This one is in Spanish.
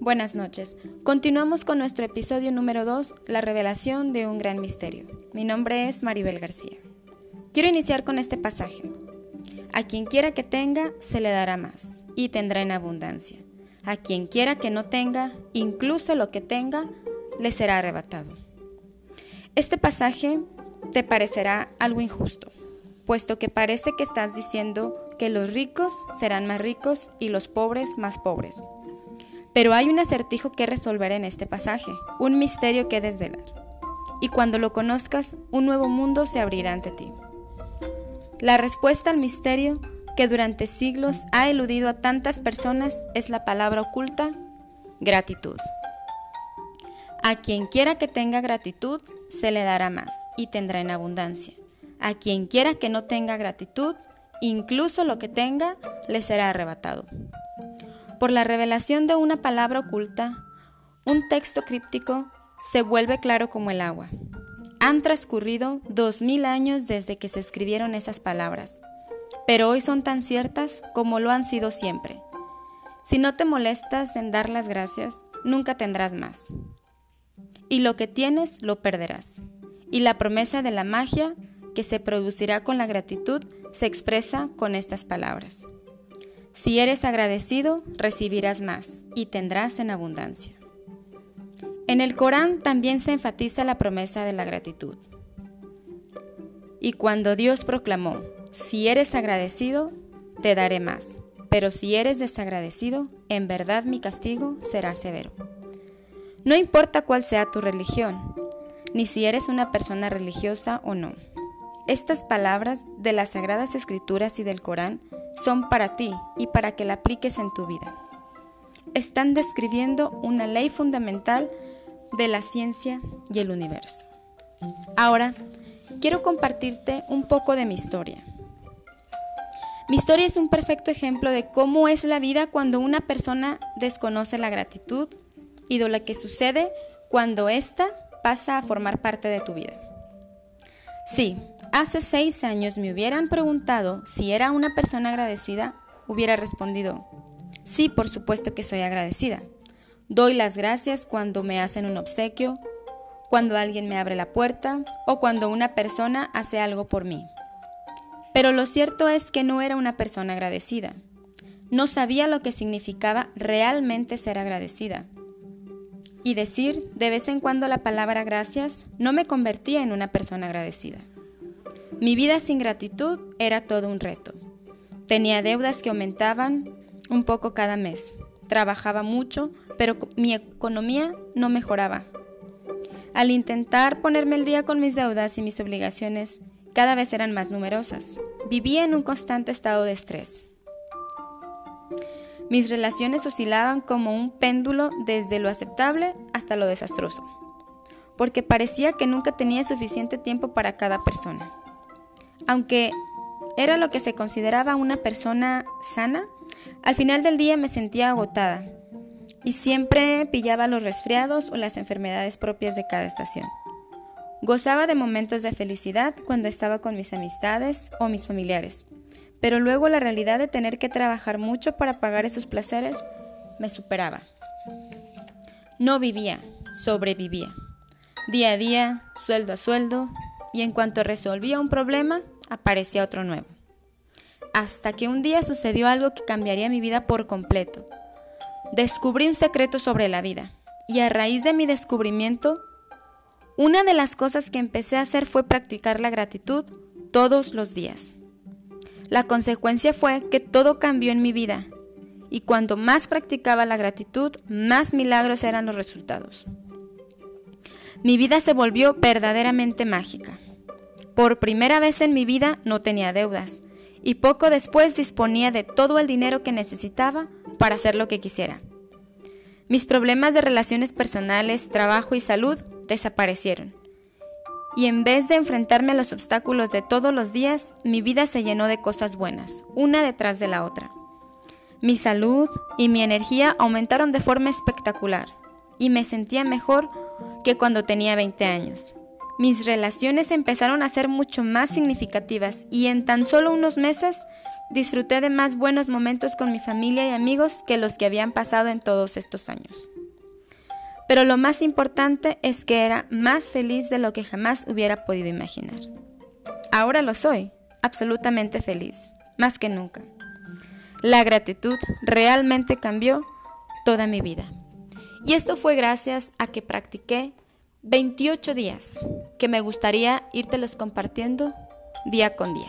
Buenas noches. Continuamos con nuestro episodio número 2, La revelación de un gran misterio. Mi nombre es Maribel García. Quiero iniciar con este pasaje. A quien quiera que tenga, se le dará más, y tendrá en abundancia. A quien quiera que no tenga, incluso lo que tenga, le será arrebatado. Este pasaje te parecerá algo injusto, puesto que parece que estás diciendo que los ricos serán más ricos y los pobres más pobres. Pero hay un acertijo que resolver en este pasaje, un misterio que desvelar. Y cuando lo conozcas, un nuevo mundo se abrirá ante ti. La respuesta al misterio que durante siglos ha eludido a tantas personas es la palabra oculta, gratitud. A quien quiera que tenga gratitud, se le dará más y tendrá en abundancia. A quien quiera que no tenga gratitud, incluso lo que tenga, le será arrebatado por la revelación de una palabra oculta, un texto críptico se vuelve claro como el agua. Han transcurrido dos mil años desde que se escribieron esas palabras, pero hoy son tan ciertas como lo han sido siempre. Si no te molestas en dar las gracias, nunca tendrás más. Y lo que tienes lo perderás. Y la promesa de la magia que se producirá con la gratitud se expresa con estas palabras. Si eres agradecido, recibirás más y tendrás en abundancia. En el Corán también se enfatiza la promesa de la gratitud. Y cuando Dios proclamó, si eres agradecido, te daré más, pero si eres desagradecido, en verdad mi castigo será severo. No importa cuál sea tu religión, ni si eres una persona religiosa o no. Estas palabras de las Sagradas Escrituras y del Corán son para ti y para que la apliques en tu vida. Están describiendo una ley fundamental de la ciencia y el universo. Ahora, quiero compartirte un poco de mi historia. Mi historia es un perfecto ejemplo de cómo es la vida cuando una persona desconoce la gratitud y de lo que sucede cuando ésta pasa a formar parte de tu vida. Sí, hace seis años me hubieran preguntado si era una persona agradecida, hubiera respondido, sí, por supuesto que soy agradecida. Doy las gracias cuando me hacen un obsequio, cuando alguien me abre la puerta o cuando una persona hace algo por mí. Pero lo cierto es que no era una persona agradecida. No sabía lo que significaba realmente ser agradecida. Y decir de vez en cuando la palabra gracias no me convertía en una persona agradecida. Mi vida sin gratitud era todo un reto. Tenía deudas que aumentaban un poco cada mes. Trabajaba mucho, pero mi economía no mejoraba. Al intentar ponerme el día con mis deudas y mis obligaciones, cada vez eran más numerosas. Vivía en un constante estado de estrés. Mis relaciones oscilaban como un péndulo desde lo aceptable hasta lo desastroso, porque parecía que nunca tenía suficiente tiempo para cada persona. Aunque era lo que se consideraba una persona sana, al final del día me sentía agotada y siempre pillaba los resfriados o las enfermedades propias de cada estación. Gozaba de momentos de felicidad cuando estaba con mis amistades o mis familiares, pero luego la realidad de tener que trabajar mucho para pagar esos placeres me superaba. No vivía, sobrevivía. Día a día, sueldo a sueldo, y en cuanto resolvía un problema, aparecía otro nuevo. Hasta que un día sucedió algo que cambiaría mi vida por completo. Descubrí un secreto sobre la vida, y a raíz de mi descubrimiento, una de las cosas que empecé a hacer fue practicar la gratitud todos los días. La consecuencia fue que todo cambió en mi vida, y cuanto más practicaba la gratitud, más milagros eran los resultados. Mi vida se volvió verdaderamente mágica. Por primera vez en mi vida no tenía deudas y poco después disponía de todo el dinero que necesitaba para hacer lo que quisiera. Mis problemas de relaciones personales, trabajo y salud desaparecieron. Y en vez de enfrentarme a los obstáculos de todos los días, mi vida se llenó de cosas buenas, una detrás de la otra. Mi salud y mi energía aumentaron de forma espectacular y me sentía mejor que cuando tenía 20 años. Mis relaciones empezaron a ser mucho más significativas y en tan solo unos meses disfruté de más buenos momentos con mi familia y amigos que los que habían pasado en todos estos años. Pero lo más importante es que era más feliz de lo que jamás hubiera podido imaginar. Ahora lo soy, absolutamente feliz, más que nunca. La gratitud realmente cambió toda mi vida. Y esto fue gracias a que practiqué 28 días, que me gustaría los compartiendo día con día.